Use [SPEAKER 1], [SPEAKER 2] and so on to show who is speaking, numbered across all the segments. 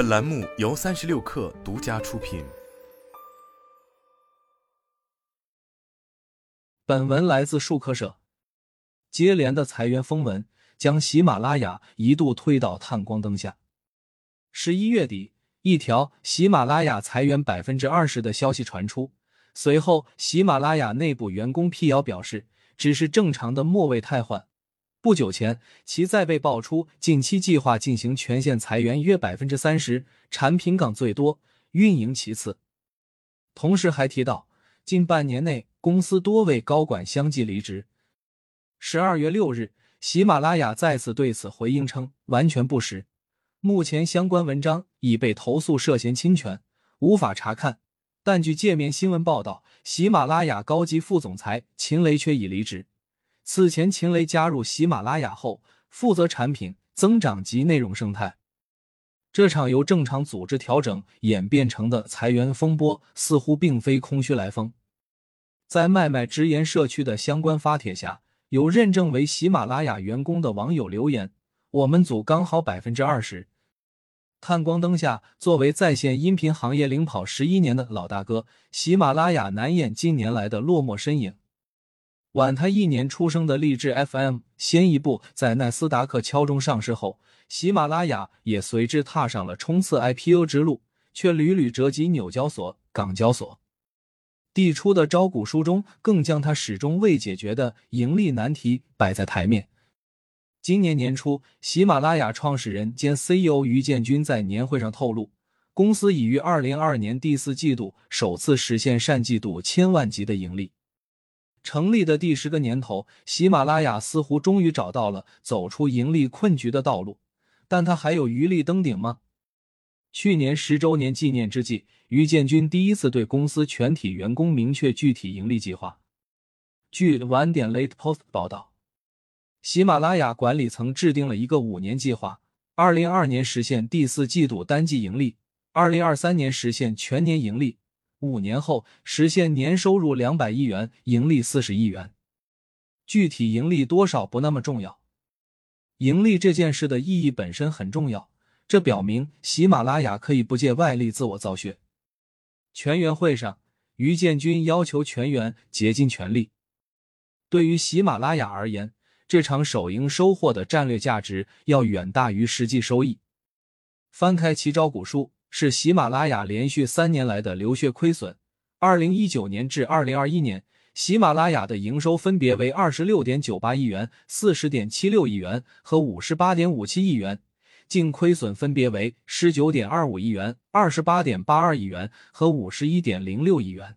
[SPEAKER 1] 本栏目由三十六氪独家出品。
[SPEAKER 2] 本文来自数科社。接连的裁员风闻将喜马拉雅一度推到探光灯下。十一月底，一条喜马拉雅裁员百分之二十的消息传出，随后喜马拉雅内部员工辟谣表示，只是正常的末位汰换。不久前，其再被爆出近期计划进行全线裁员约百分之三十，产品岗最多，运营其次。同时还提到，近半年内公司多位高管相继离职。十二月六日，喜马拉雅再次对此回应称，完全不实。目前相关文章已被投诉涉嫌侵权，无法查看。但据界面新闻报道，喜马拉雅高级副总裁秦雷却已离职。此前，秦雷加入喜马拉雅后，负责产品增长及内容生态。这场由正常组织调整演变成的裁员风波，似乎并非空穴来风。在麦麦直言社区的相关发帖下，有认证为喜马拉雅员工的网友留言：“我们组刚好百分之二十。”探光灯下，作为在线音频行业领跑十一年的老大哥，喜马拉雅难掩近年来的落寞身影。晚他一年出生的励志 FM 先一步在纳斯达克敲钟上市后，喜马拉雅也随之踏上了冲刺 IPO 之路，却屡屡折戟纽交所、港交所。递出的招股书中，更将他始终未解决的盈利难题摆在台面。今年年初，喜马拉雅创始人兼 CEO 于建军在年会上透露，公司已于二零二二年第四季度首次实现单季度千万级的盈利。成立的第十个年头，喜马拉雅似乎终于找到了走出盈利困局的道路，但他还有余力登顶吗？去年十周年纪念之际，于建军第一次对公司全体员工明确具体盈利计划。据晚点 Late Post 报道，喜马拉雅管理层制定了一个五年计划：二零二二年实现第四季度单季盈利，二零二三年实现全年盈利。五年后实现年收入两百亿元，盈利四十亿元。具体盈利多少不那么重要，盈利这件事的意义本身很重要。这表明喜马拉雅可以不借外力自我造血。全员会上，于建军要求全员竭尽全力。对于喜马拉雅而言，这场首赢收获的战略价值要远大于实际收益。翻开其招股书。是喜马拉雅连续三年来的流血亏损。二零一九年至二零二一年，喜马拉雅的营收分别为二十六点九八亿元、四十点七六亿元和五十八点五七亿元，净亏损分别为十九点二五亿元、二十八点八二亿元和五十一点零六亿元。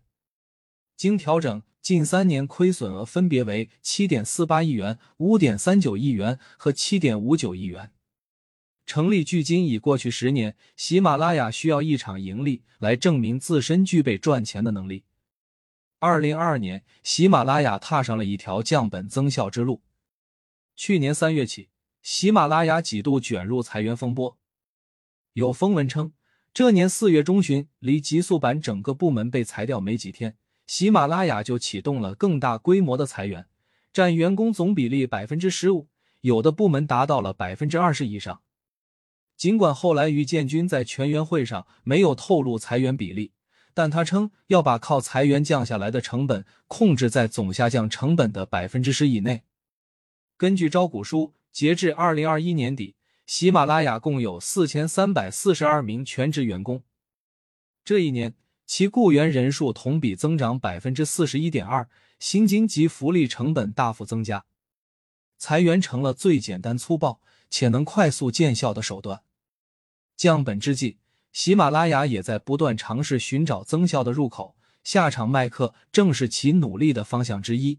[SPEAKER 2] 经调整，近三年亏损额分别为七点四八亿元、五点三九亿元和七点五九亿元。成立距今已过去十年，喜马拉雅需要一场盈利来证明自身具备赚钱的能力。二零二二年，喜马拉雅踏上了一条降本增效之路。去年三月起，喜马拉雅几度卷入裁员风波。有风闻称，这年四月中旬，离极速版整个部门被裁掉没几天，喜马拉雅就启动了更大规模的裁员，占员工总比例百分之十五，有的部门达到了百分之二十以上。尽管后来于建军在全员会上没有透露裁员比例，但他称要把靠裁员降下来的成本控制在总下降成本的百分之十以内。根据招股书，截至二零二一年底，喜马拉雅共有四千三百四十二名全职员工。这一年，其雇员人数同比增长百分之四十一点二，薪金及福利成本大幅增加，裁员成了最简单粗暴。且能快速见效的手段。降本之际，喜马拉雅也在不断尝试寻找增效的入口。下场卖课正是其努力的方向之一。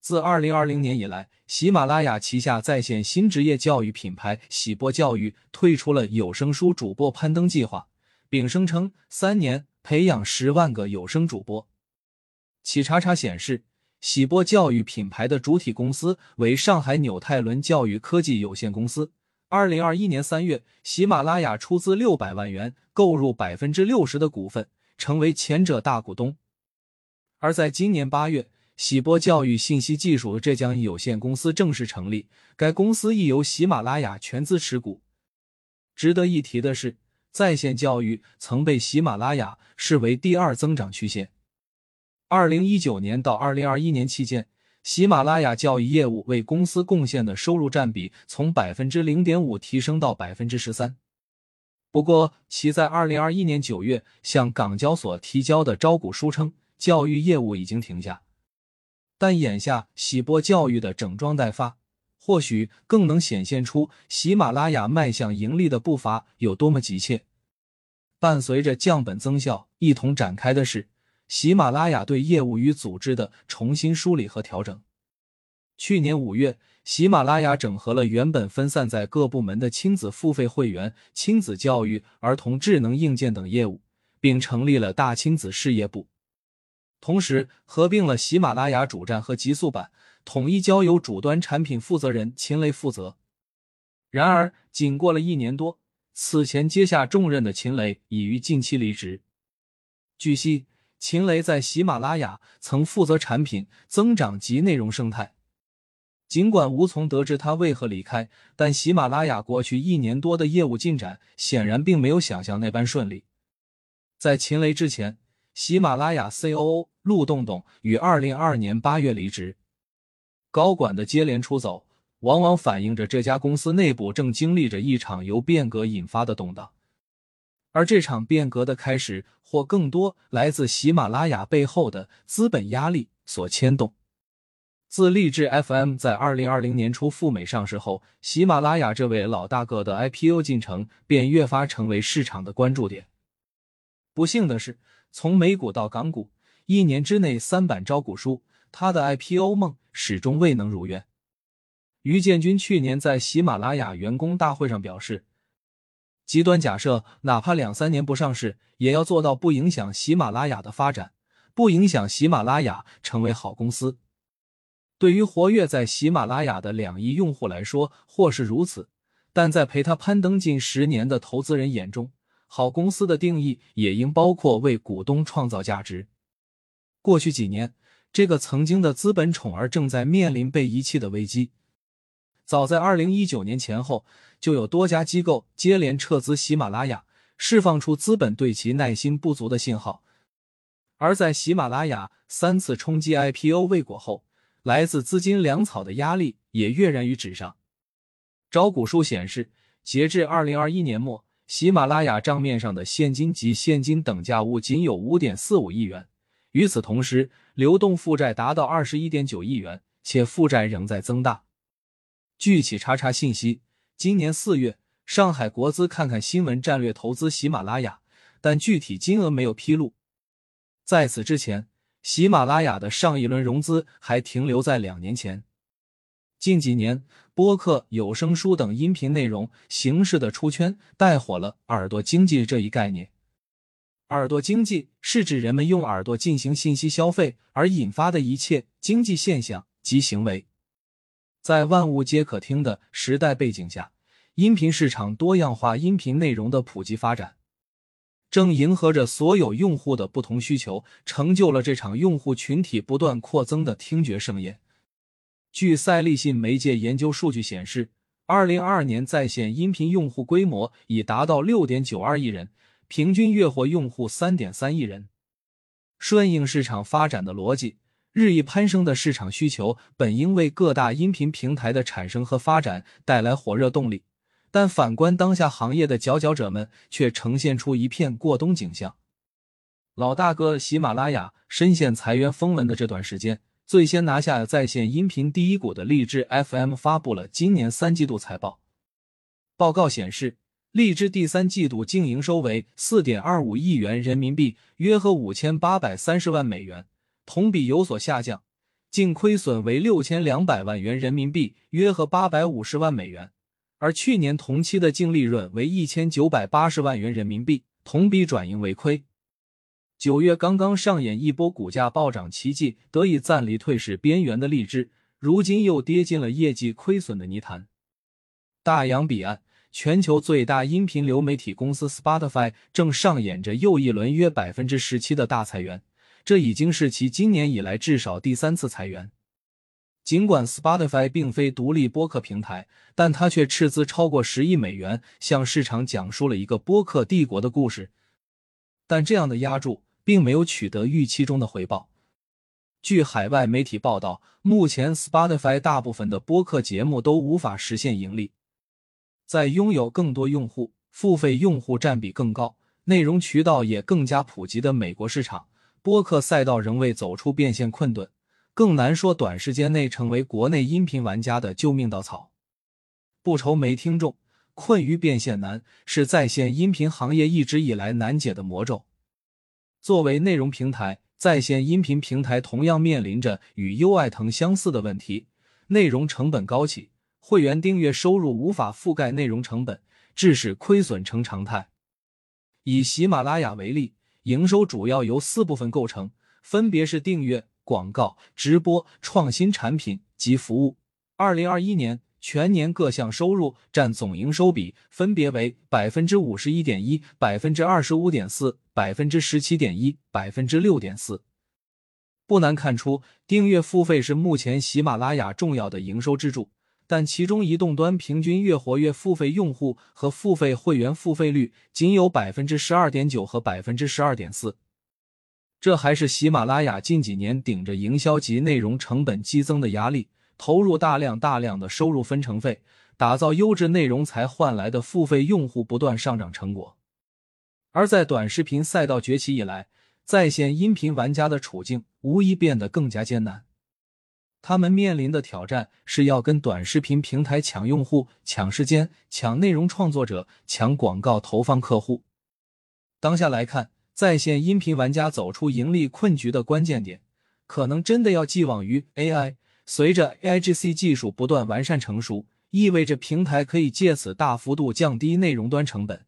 [SPEAKER 2] 自二零二零年以来，喜马拉雅旗下在线新职业教育品牌喜播教育推出了有声书主播攀登计划，并声称三年培养十万个有声主播。企查查显示。喜播教育品牌的主体公司为上海纽泰伦教育科技有限公司。二零二一年三月，喜马拉雅出资六百万元购入百分之六十的股份，成为前者大股东。而在今年八月，喜播教育信息技术浙江有限公司正式成立，该公司亦由喜马拉雅全资持股。值得一提的是，在线教育曾被喜马拉雅视为第二增长曲线。二零一九年到二零二一年期间，喜马拉雅教育业务为公司贡献的收入占比从百分之零点五提升到百分之十三。不过，其在二零二一年九月向港交所提交的招股书称，教育业务已经停下。但眼下喜播教育的整装待发，或许更能显现出喜马拉雅迈向盈利的步伐有多么急切。伴随着降本增效一同展开的是。喜马拉雅对业务与组织的重新梳理和调整。去年五月，喜马拉雅整合了原本分散在各部门的亲子付费会员、亲子教育、儿童智能硬件等业务，并成立了大亲子事业部。同时，合并了喜马拉雅主站和极速版，统一交由主端产品负责人秦雷负责。然而，仅过了一年多，此前接下重任的秦雷已于近期离职。据悉。秦雷在喜马拉雅曾负责产品增长及内容生态。尽管无从得知他为何离开，但喜马拉雅过去一年多的业务进展显然并没有想象那般顺利。在秦雷之前，喜马拉雅 COO 陆洞洞于二零二二年八月离职。高管的接连出走，往往反映着这家公司内部正经历着一场由变革引发的动荡。而这场变革的开始，或更多来自喜马拉雅背后的资本压力所牵动。自励志 FM 在二零二零年初赴美上市后，喜马拉雅这位老大哥的 IPO 进程便越发成为市场的关注点。不幸的是，从美股到港股，一年之内三版招股书，他的 IPO 梦始终未能如愿。于建军去年在喜马拉雅员工大会上表示。极端假设，哪怕两三年不上市，也要做到不影响喜马拉雅的发展，不影响喜马拉雅成为好公司。对于活跃在喜马拉雅的两亿用户来说，或是如此，但在陪他攀登近十年的投资人眼中，好公司的定义也应包括为股东创造价值。过去几年，这个曾经的资本宠儿正在面临被遗弃的危机。早在二零一九年前后，就有多家机构接连撤资喜马拉雅，释放出资本对其耐心不足的信号。而在喜马拉雅三次冲击 IPO 未果后，来自资金粮草的压力也跃然于纸上。招股书显示，截至二零二一年末，喜马拉雅账面上的现金及现金等价物仅有五点四五亿元。与此同时，流动负债达到二十一点九亿元，且负债仍在增大。据企查查信息，今年四月，上海国资看看新闻战略投资喜马拉雅，但具体金额没有披露。在此之前，喜马拉雅的上一轮融资还停留在两年前。近几年，播客、有声书等音频内容形式的出圈，带火了“耳朵经济”这一概念。耳朵经济是指人们用耳朵进行信息消费而引发的一切经济现象及行为。在万物皆可听的时代背景下，音频市场多样化音频内容的普及发展，正迎合着所有用户的不同需求，成就了这场用户群体不断扩增的听觉盛宴。据赛立信媒介研究数据显示，二零二二年在线音频用户规模已达到六点九二亿人，平均月活用户三点三亿人。顺应市场发展的逻辑。日益攀升的市场需求本应为各大音频平台的产生和发展带来火热动力，但反观当下行业的佼佼者们，却呈现出一片过冬景象。老大哥喜马拉雅深陷裁员风闻的这段时间，最先拿下在线音频第一股的荔枝 FM 发布了今年三季度财报。报告显示，荔枝第三季度净营收为四点二五亿元人民币，约合五千八百三十万美元。同比有所下降，净亏损为六千两百万元人民币，约合八百五十万美元。而去年同期的净利润为一千九百八十万元人民币，同比转盈为亏。九月刚刚上演一波股价暴涨奇迹，得以暂离退市边缘的荔枝，如今又跌进了业绩亏损的泥潭。大洋彼岸，全球最大音频流媒体公司 Spotify 正上演着又一轮约百分之十七的大裁员。这已经是其今年以来至少第三次裁员。尽管 Spotify 并非独立播客平台，但它却斥资超过十亿美元，向市场讲述了一个播客帝国的故事。但这样的压注并没有取得预期中的回报。据海外媒体报道，目前 Spotify 大部分的播客节目都无法实现盈利。在拥有更多用户、付费用户占比更高、内容渠道也更加普及的美国市场，播客赛道仍未走出变现困顿，更难说短时间内成为国内音频玩家的救命稻草。不愁没听众，困于变现难，是在线音频行业一直以来难解的魔咒。作为内容平台。在线音频平台同样面临着与优爱腾相似的问题：内容成本高企，会员订阅收入无法覆盖内容成本，致使亏损成常态。以喜马拉雅为例，营收主要由四部分构成，分别是订阅、广告、直播、创新产品及服务。二零二一年。全年各项收入占总营收比分别为百分之五十一点一、百分之二十五点四、百分之十七点一、百分之六点四。不难看出，订阅付费是目前喜马拉雅重要的营收支柱，但其中移动端平均月活跃付费用户和付费会员付费率仅有百分之十二点九和百分之十二点四。这还是喜马拉雅近几年顶着营销及内容成本激增的压力。投入大量大量的收入分成费，打造优质内容才换来的付费用户不断上涨成果。而在短视频赛道崛起以来，在线音频玩家的处境无疑变得更加艰难。他们面临的挑战是要跟短视频平台抢用户、抢时间、抢内容创作者、抢广告投放客户。当下来看，在线音频玩家走出盈利困局的关键点，可能真的要寄望于 AI。随着 AIGC 技术不断完善成熟，意味着平台可以借此大幅度降低内容端成本。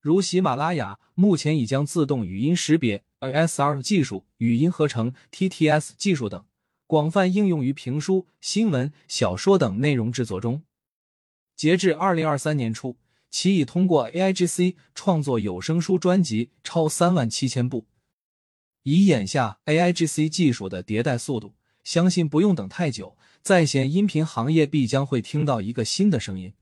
[SPEAKER 2] 如喜马拉雅目前已将自动语音识别 ASR 技术、语音合成 TTS 技术等广泛应用于评书、新闻、小说等内容制作中。截至二零二三年初，其已通过 AIGC 创作有声书专辑超三万七千部。以眼下 AIGC 技术的迭代速度。相信不用等太久，在线音频行业必将会听到一个新的声音。